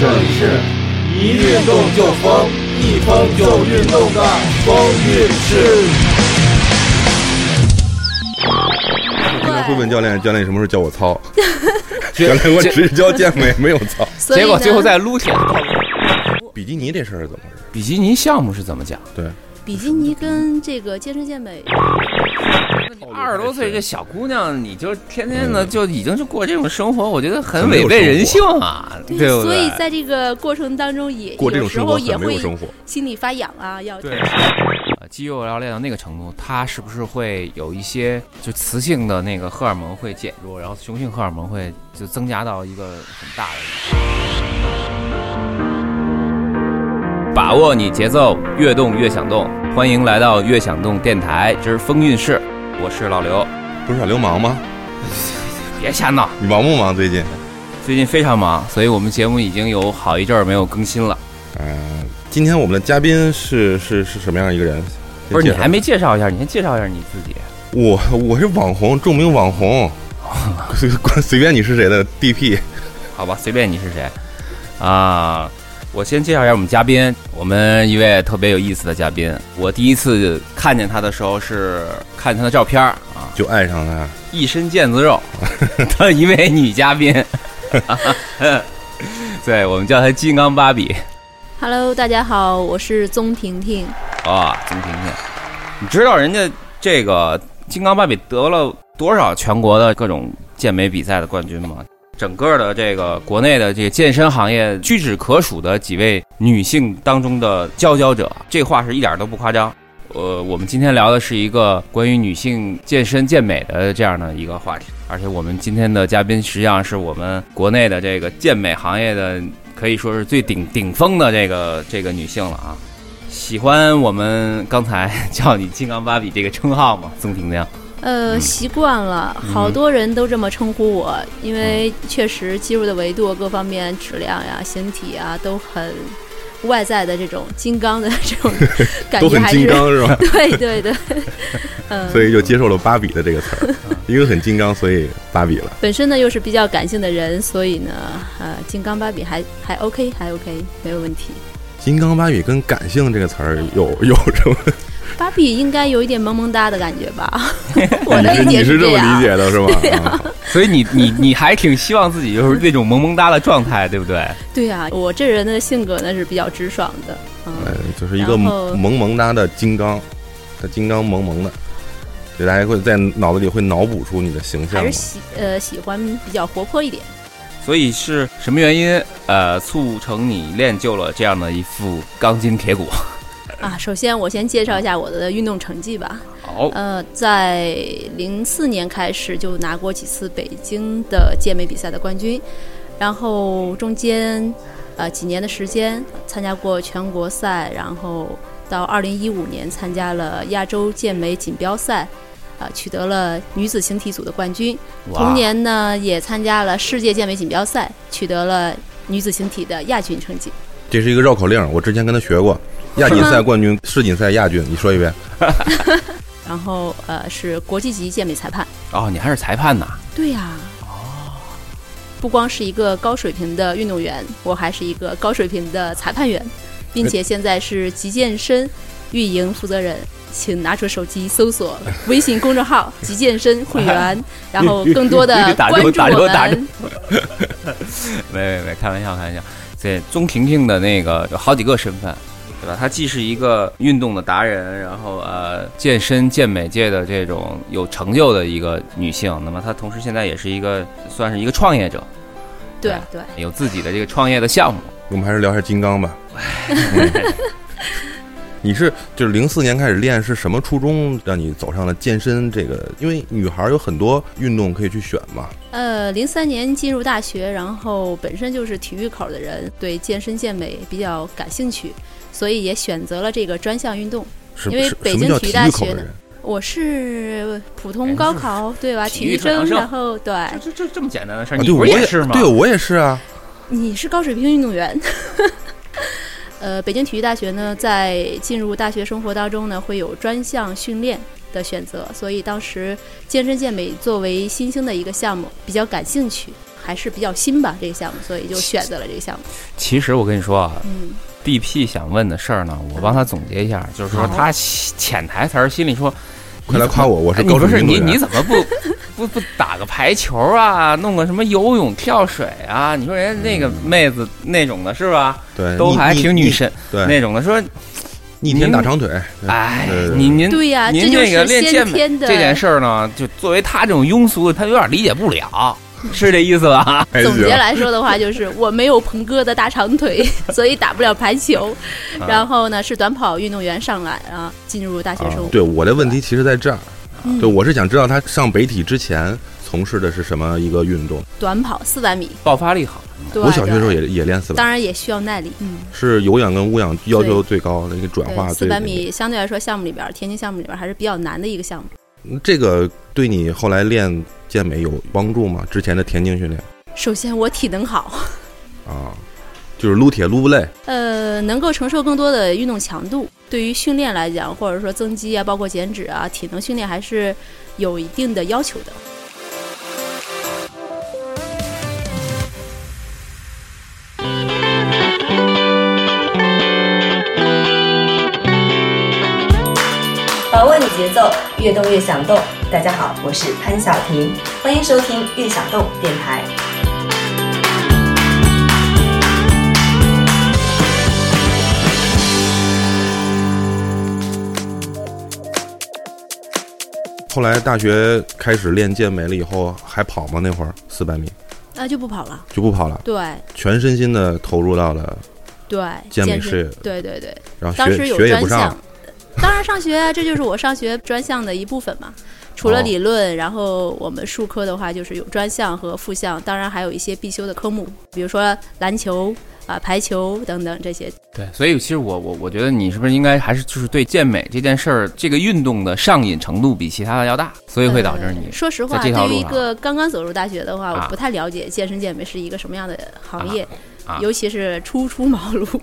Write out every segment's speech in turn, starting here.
这里是一运动就疯，一疯就运动的疯运室。我经常会问教练，教练什么时候教我操？原来，我只教健美，没有操。结果最后在撸铁。比基尼这事儿是怎么回事？比基尼项目是怎么讲？对，比基尼跟这个健身健美，二十多岁这小姑娘，你就天天的就已经就过这种生活，我觉得很违背人性啊，对？所以在这个过程当中也过这有时种生活也会没有生活。心里发痒啊，要对，呃肌肉要练到那个程度，它是不是会有一些就雌性的那个荷尔蒙会减弱，然后雄性荷尔蒙会就增加到一个很大的？把握你节奏，越动越想动。欢迎来到越想动电台之风韵事，我是老刘。不是小流氓吗？别瞎闹，你忙不忙最近？最近非常忙，所以我们节目已经有好一阵儿没有更新了。嗯、今天我们的嘉宾是是是什么样一个人？不是你还没介绍一下，你先介绍一下你自己。我我是网红，著名网红，随随便你是谁的 DP。好吧，随便你是谁啊。我先介绍一下我们嘉宾，我们一位特别有意思的嘉宾。我第一次看见他的时候是看他的照片儿啊，就爱上他，一身腱子肉的一位女嘉宾。对，我们叫她金刚芭比 Hello，大家好，我是宗婷婷。啊，宗婷婷。你知道人家这个金刚芭比得了多少全国的各种健美比赛的冠军吗？整个的这个国内的这个健身行业屈指可数的几位女性当中的佼佼者，这话是一点都不夸张。呃，我们今天聊的是一个关于女性健身健美的这样的一个话题，而且我们今天的嘉宾实际上是我们国内的这个健美行业的可以说是最顶顶峰的这个这个女性了啊。喜欢我们刚才叫你“金刚芭比”这个称号吗？曾婷婷？呃，习惯了，好多人都这么称呼我，因为确实肌肉的维度各方面质量呀、形体啊都很外在的这种金刚的这种 感都很觉还是金刚是吧？对 对对，嗯，所以就接受了芭比的这个词儿，因为很金刚，所以芭比了。本身呢又是比较感性的人，所以呢，呃，金刚芭比还还 OK，还 OK，没有问题。金刚芭比跟感性这个词儿有有什么？芭比应该有一点萌萌哒的感觉吧？我的理你解这是这么。理解的是吗？啊所以你你你还挺希望自己就是那种萌萌哒的状态，对不对？对呀、我这人的性格呢是比较直爽的，嗯，呃，就是一个萌萌哒的金刚，它金刚萌萌的，所以大家会在脑子里会脑补出你的形象嘛还是。喜呃喜欢比较活泼一点。所以是什么原因呃促成你练就了这样的一副钢筋铁骨？啊，首先我先介绍一下我的运动成绩吧。好，呃，在零四年开始就拿过几次北京的健美比赛的冠军，然后中间呃几年的时间参加过全国赛，然后到二零一五年参加了亚洲健美锦标赛。啊，取得了女子形体组的冠军。哇同年呢，也参加了世界健美锦标赛，取得了女子形体的亚军成绩。这是一个绕口令，我之前跟他学过。亚锦赛冠军，世锦赛亚军，你说一遍。然后呃，是国际级健美裁判。哦，你还是裁判呢？对呀、哦，不光是一个高水平的运动员，我还是一个高水平的裁判员，并且现在是极健身运营负责人。请拿出手机搜索 微信公众号“极健身会员”，然后更多的打关注我们。没没没，开玩笑开玩笑。这，钟婷婷的那个有好几个身份，对吧？她既是一个运动的达人，然后呃，健身健美界的这种有成就的一个女性，那么她同时现在也是一个算是一个创业者，对对，有自己的这个创业的项目。我们还是聊一下金刚吧。嗯你是就是零四年开始练，是什么初衷让你走上了健身这个？因为女孩有很多运动可以去选嘛。呃，零三年进入大学，然后本身就是体育口的人，对健身健美比较感兴趣，所以也选择了这个专项运动。因为北京体育大学呢？我是普哎通高考，对吧？体体育生，然后对，这这这么简单的事儿，啊你对，我也是是吗？对，我也是啊。你是高水平运动员。呃，北京体育大学呢，在进入大学生活当中呢，会有专项训练的选择，所以当时健身健美作为新兴的一个项目，比较感兴趣。还是比较新吧，这个项目，所以就选择了这个项目。其实我跟你说啊嗯，，DP 想问的事儿呢，我帮他总结一下，就是说他潜台词儿心里说，快来夸我，我是哎你高不是你手运动员你怎么不不不打个排球啊，弄个什么游泳、跳水啊？你说人家那个妹子那种的是吧？对，都还挺女神对，那种的，说逆天大长腿，对哎您您对呀您这个练先健美这件事儿呢，就作为他这种庸俗的，他有点理解不了，是这意思吧？总结来说的话，就是我没有鹏哥的大长腿，所以打不了排球。然后呢，是短跑运动员上来啊，进入大学啊生活。对我的问题其实在这儿，嗯对我是想知道他上北体之前从事的是什么一个运动。短跑四百米，爆发力好，我小学的时候也也练四百，当然也需要耐力。嗯，是有氧跟无氧要求最高的一个转化，四百米相对来说项目里边，田径项目里边还是比较难的一个项目。这个对你后来练健美有帮助吗？之前的田径训练首先我体能好，啊，就是撸铁撸不累，呃，能够承受更多的运动强度。对于训练来讲，或者说增肌啊，包括减脂啊，体能训练还是有一定的要求的。把握你节奏，越动越想动。大家好，我是潘晓婷，欢迎收听悦享动电台。后来大学开始练健美了以后，还跑吗？那会儿四百米那就不跑了。就不跑了，对全身心的投入到了，对，健美事业对对对，然后学当时有学也不上专项，，当然上学啊，这就是我上学专项的一部分嘛。除了哦。理论，然后我们术科的话就是有专项和副项，当然还有一些必修的科目，比如说篮球啊、排球等等这些。对，所以其实我我我觉得你是不是应该还是就是对健美这件事儿，这个运动的上瘾程度比其他的要大，所以会导致你呃、说实话，对于一个刚刚走入大学的话，啊我不太了解健身健美是一个什么样的行业，啊。尤其是初出茅庐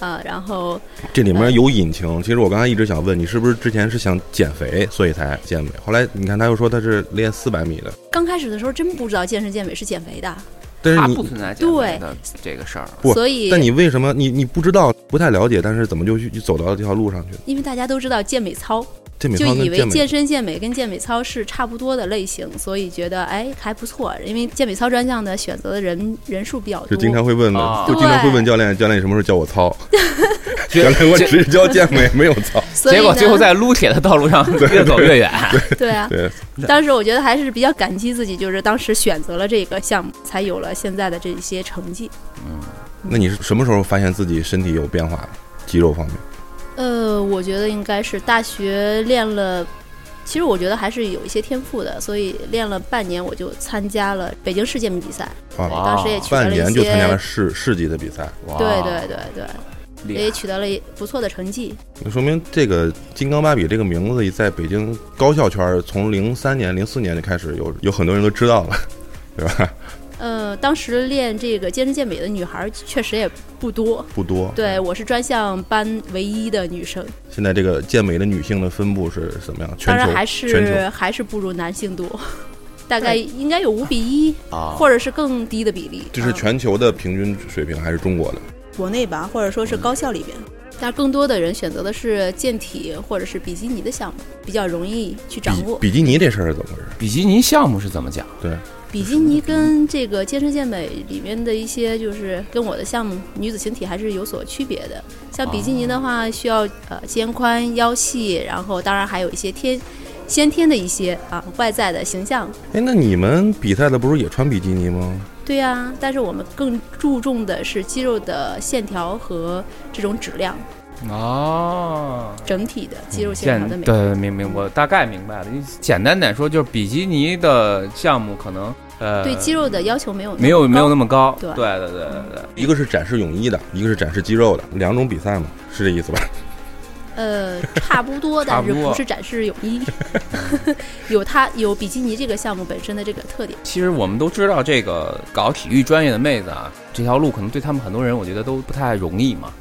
啊。然后这里面有隐情。其实我刚才一直想问你，是不是之前是想减肥，所以才健美？后来你看他又说他是练四百米的，刚开始的时候真不知道健身健美是减肥的，但是你不存在减肥的这个事儿。不所以但你为什么你你不知道不太了解，但是怎么就去就走到这条路上去了？因为大家都知道健美操，健美就以为健身健美跟健美操是差不多的类型，所以觉得哎还不错。因为健美操专项的选择的人人数比较多，就经常会问的，啊就经常会问教练，教练什么时候教我操？原来我只教健美，没有操。结果最后在撸铁的道路上越走越远。对啊，对，当时我觉得还是比较感激自己，就是当时选择了这个项目，才有了现在的这些成绩。嗯那你是什么时候发现自己身体有变化的？肌肉方面？呃，我觉得应该是大学练了。其实我觉得还是有一些天赋的，所以练了半年，我就参加了北京市健美比赛。对，啊，当时也取得半了一些，年就参加了市市级的比赛，哇对对对对，也取得了不错的成绩。那说明这个金刚芭比这个名字在北京高校圈儿从零三年、零四年就开始有有很多人都知道了，对吧？呃，当时练这个健身健美的女孩儿确实也不多。不多。对，我是专项班唯一的女生，现在这个健美的女性的分布是怎么样？全球当然还是还是不如男性多，大概应该有五比一，啊！或者是更低的比例。这是啊全球的平均水平还是中国的？国内吧，或者说是高校里边，但更多的人选择的是健体或者是比基尼的项目，比较容易去掌握。比比基尼这事儿是怎么回事？比基尼项目是怎么讲？对，比基尼跟这个健身健美里面的一些，就是跟我的项目女子形体还是有所区别的。像比基尼的话，需要呃肩宽腰细，然后当然还有一些天先天的一些啊外在的形象。哎，那你们比赛的不是也穿比基尼吗？对呀、但是我们更注重的是肌肉的线条和这种质量，哦，整体的肌肉线条的简美。对明明我大概明白了。你简单点说，就是比基尼的项目可能呃对肌肉的要求没有没有没有那么高。对对对对对对。一个是展示泳衣的，一个是展示肌肉的，两种比赛嘛，是这意思吧？呃，差不多，差不多但是不是展示泳衣，有它有比基尼这个项目本身的这个特点。其实我们都知道，这个搞体育专业的妹子啊，这条路可能对他们很多人，我觉得都不太容易嘛。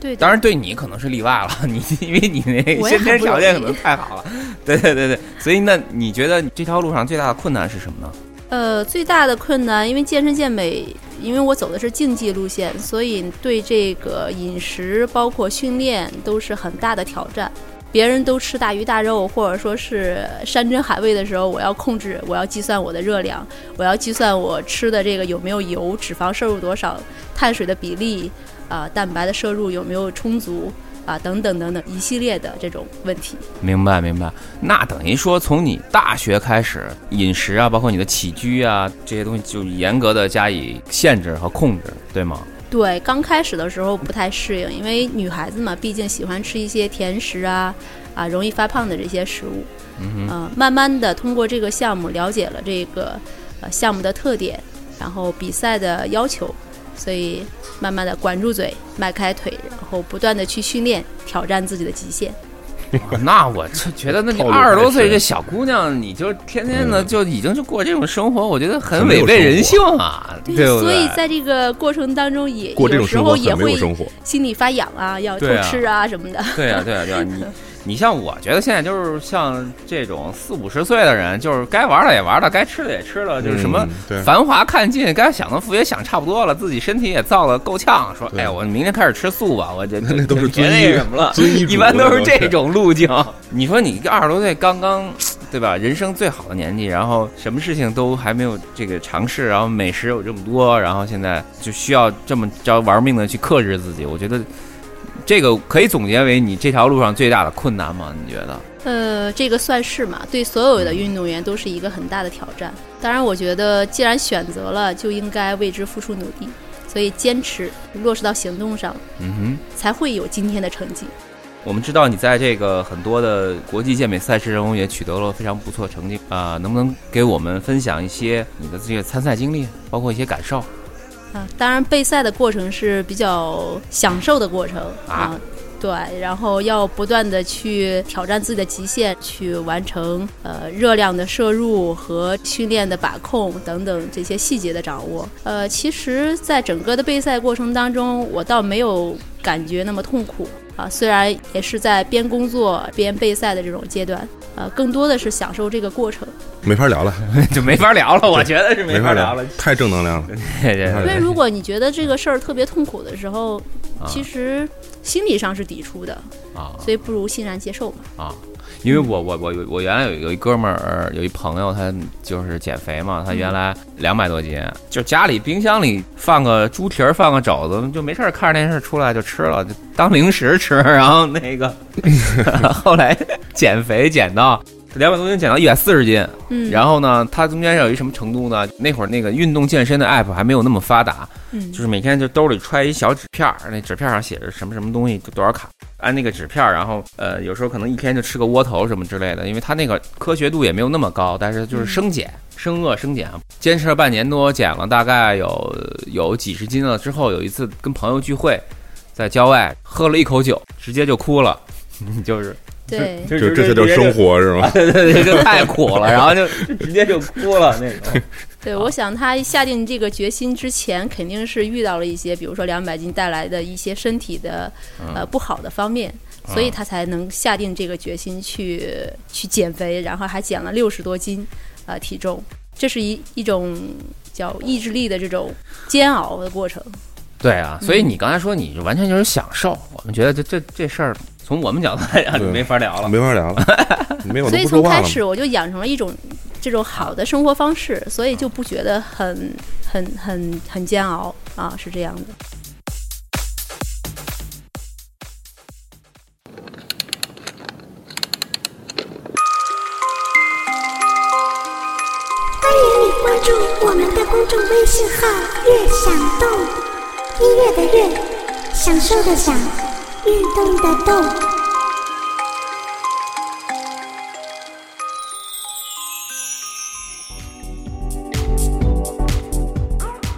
对的，当然，对你可能是例外了，你因为你那先天条件可能太好了。对对对对，所以那你觉得这条路上最大的困难是什么呢？呃，最大的困难，因为健身健美，因为我走的是竞技路线，所以对这个饮食包括训练都是很大的挑战。别人都吃大鱼大肉，或者说是山珍海味的时候，我要控制，我要计算我的热量，我要计算我吃的这个有没有油，脂肪摄入多少，碳水的比例，啊、蛋白的摄入有没有充足，啊，等等等等一系列的这种问题。明白明白。那等于说，从你大学开始，饮食啊，包括你的起居啊这些东西，就严格的加以限制和控制，对吗？对，刚开始的时候不太适应，因为女孩子嘛，毕竟喜欢吃一些甜食啊，啊，容易发胖的这些食物。嗯，呃，慢慢的通过这个项目了解了这个呃项目的特点，然后比赛的要求，所以慢慢的管住嘴，迈开腿，然后不断的去训练，挑战自己的极限。那我就觉得，那你二十多岁这小姑娘，你就天天的嗯就已经就过这种生活，我觉得很违背人性啊，对？所以在这个过程当中也过这有时种生活候也会很没有生活。心里发痒啊，要偷吃啊什么的。对呀、对呀、对呀、你 你像我觉得现在就是像这种四五十岁的人，就是该玩的也玩了，该吃的也吃了，就是什么繁华看尽，该享的福也享差不多了，自己身体也造的够呛，说对哎，我明天开始吃素吧，我这 那都是绝遵医那什么了，一般都是这种路径。你说你二十多岁刚刚。对吧？人生最好的年纪，然后什么事情都还没有这个尝试，然后美食有这么多，然后现在就需要这么着玩命的去克制自己。我觉得这个可以总结为你这条路上最大的困难吗？你觉得？呃，这个算是嘛，对所有的运动员都是一个很大的挑战。当然，我觉得既然选择了，就应该为之付出努力，所以坚持落实到行动上，嗯哼。才会有今天的成绩。我们知道你在这个很多的国际健美赛事中也取得了非常不错成绩啊、能不能给我们分享一些你的这个参赛经历，包括一些感受？啊，当然备赛的过程是比较享受的过程啊对，然后要不断的去挑战自己的极限，去完成呃热量的摄入和训练的把控等等这些细节的掌握。呃，其实，在整个的备赛过程当中，我倒没有感觉那么痛苦啊，虽然也是在边工作边备赛的这种阶段，呃，更多的是享受这个过程。没法聊了，就没法聊了，我觉得是没法聊了。太正能量了。对对对因为如果你觉得这个事儿特别痛苦的时候，啊其实心理上是抵触的，啊所以不如欣然接受嘛。啊！因为我我我我原来有有一哥们儿，有一朋友，他就是减肥嘛，他原来两百多斤，就家里冰箱里放个猪蹄儿，放个肘子，就没事儿看着电视出来就吃了，就当零食吃。然后那个 后来减肥减到两百多斤，减到一百四十斤，嗯，然后呢，它中间有一什么程度呢？那会儿那个运动健身的 app 还没有那么发达，嗯。就是每天就兜里揣一小纸片儿，那纸片上写着什么什么东西多少卡，按那个纸片儿，然后呃有时候可能一天就吃个窝头什么之类的，因为它那个科学度也没有那么高，但是就是生减、生饿、生减，坚持了半年多，减了大概有有几十斤了之后，有一次跟朋友聚会，在郊外喝了一口酒，直接就哭了，就是对，就这就叫生活是吗？对对对，就太苦了，然后就就直接就哭了那种。对，我想他下定这个决心之前，肯定是遇到了一些，比如说两百斤带来的一些身体的呃不好的方面，所以他才能下定这个决心去去减肥，然后还减了六十多斤呃体重，这是一一种叫意志力的这种煎熬的过程。对啊，所以你刚才说你完全就是享受，我们觉得这这这事儿从我们角度来讲就没法聊了。没法聊了，没有所以都不说话了从开始。我就养成了一种这种好的生活方式，所以就不觉得很很很很煎熬啊，是这样的。享受的享，运动的动。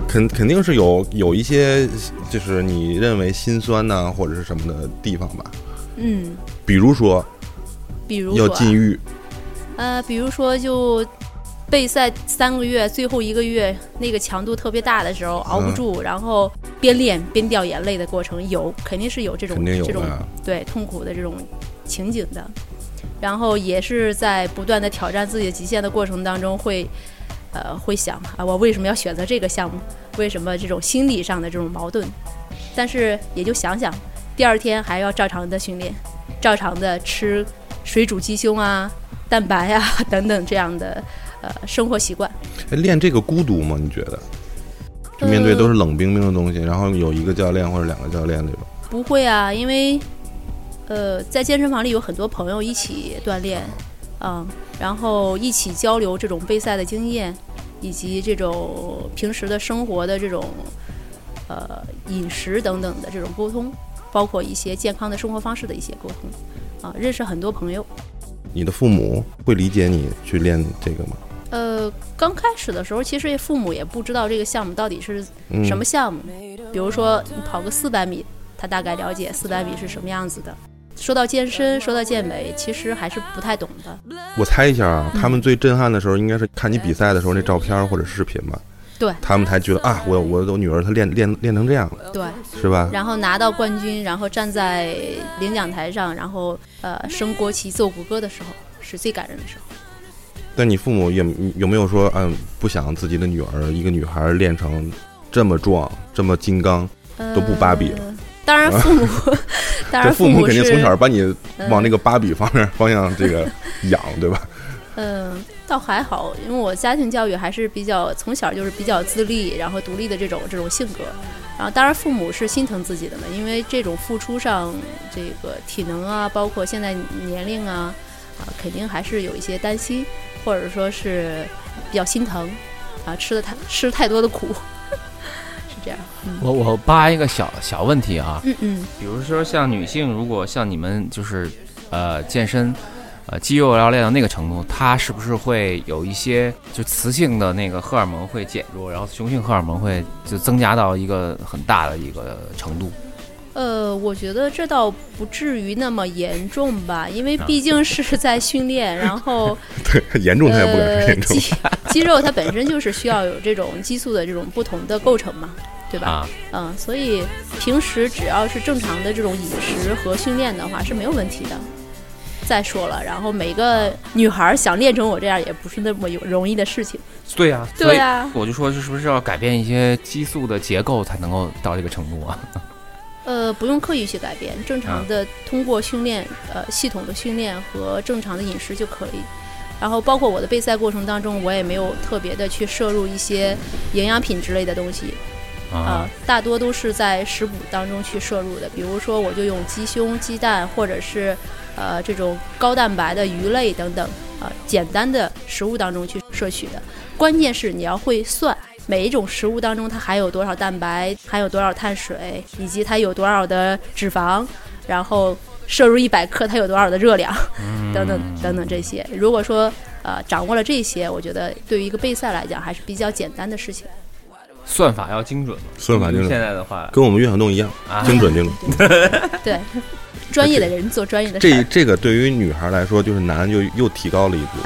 肯肯定是有有一些，就是你认为心酸呐、或者是什么的地方吧。嗯，比如说要比如说啊禁欲，呃，比如说就备赛三个月，最后一个月那个强度特别大的时候熬不嗯住，然后边练边掉眼泪的过程有，肯定是有这种有这种。对痛苦的这种情景的。然后也是在不断的挑战自己的极限的过程当中，会呃会想啊，我为什么要选择这个项目？为什么这种心理上的这种矛盾？但是也就想想，第二天还要照常的训练，照常的吃水煮鸡胸啊、蛋白啊 等等这样的呃生活习惯。哎练这个孤独吗？你觉得？就面对都是冷冰冰的东西，然后有一个教练或者两个教练那种。不会啊，因为呃，在健身房里有很多朋友一起锻炼，嗯，然后一起交流这种备赛的经验，以及这种平时的生活的这种呃饮食等等的这种沟通，包括一些健康的生活方式的一些沟通，啊，认识很多朋友。你的父母会理解你去练这个吗？呃，刚开始的时候，其实父母也不知道这个项目到底是嗯什么项目。比如说，你跑个四百米，他大概了解四百米是什么样子的。说到健身，说到健美，其实还是不太懂的。我猜一下啊，他们最震撼的时候应该是看你比赛的时候那照片或者视频吧。对他们才觉得啊，我我我女儿她练练练成这样了，对，是吧？然后拿到冠军，然后站在领奖台上，然后呃升国旗、奏国歌的时候，是最感人的时候。但你父母也有没有说，嗯，不想自己的女儿一个女孩练成这么壮、这么金刚？都不芭比了呃当然，父母，当然这父母肯定从小把你嗯往那个芭比方面方向这个养，对吧？嗯，倒还好，因为我家庭教育还是比较从小就是比较自立，然后独立的这种这种性格。然后当然父母是心疼自己的嘛，因为这种付出上，这个体能啊，包括现在年龄啊，啊，肯定还是有一些担心，或者说是比较心疼，啊，吃的太吃太多的苦，是这样。嗯我我扒一个小小问题啊，嗯嗯比如说像女性，如果像你们就是呃健身，呃肌肉要练到那个程度，它是不是会有一些就雌性的那个荷尔蒙会减弱，然后雄性荷尔蒙会就增加到一个很大的一个程度？呃，我觉得这倒不至于那么严重吧，因为啊毕竟是在训练，然后。对，严重他也不敢说呃，严重。肌肌肉它本身就是需要有这种激素的这种不同的构成嘛，对吧？啊，嗯，所以平时只要是正常的这种饮食和训练的话是没有问题的。再说了，然后每个女孩想练成我这样也不是那么有容易的事情。对呀、对呀我就说是不是要改变一些激素的结构才能够到这个程度啊？呃，不用刻意去改变，正常的通过训练，呃，系统的训练和正常的饮食就可以。然后包括我的备赛过程当中，我也没有特别的去摄入一些营养品之类的东西，啊、啊，大多都是在食补当中去摄入的。比如说，我就用鸡胸、鸡蛋，或者是呃这种高蛋白的鱼类等等，啊、简单的食物当中去摄取的。关键是你要会算每一种食物当中它含有多少蛋白，含有多少碳水，以及它有多少的脂肪，然后摄入一百克它有多少的热量，等等等等这些。如果说呃掌握了这些，我觉得对于一个备赛来讲还是比较简单的事情。算法要精准嘛？算法精准现在的话，跟我们岳小栋一样，啊精准精准。对，专业的人做专业的事。这这个对于女孩来说就是难，就又提高了一步。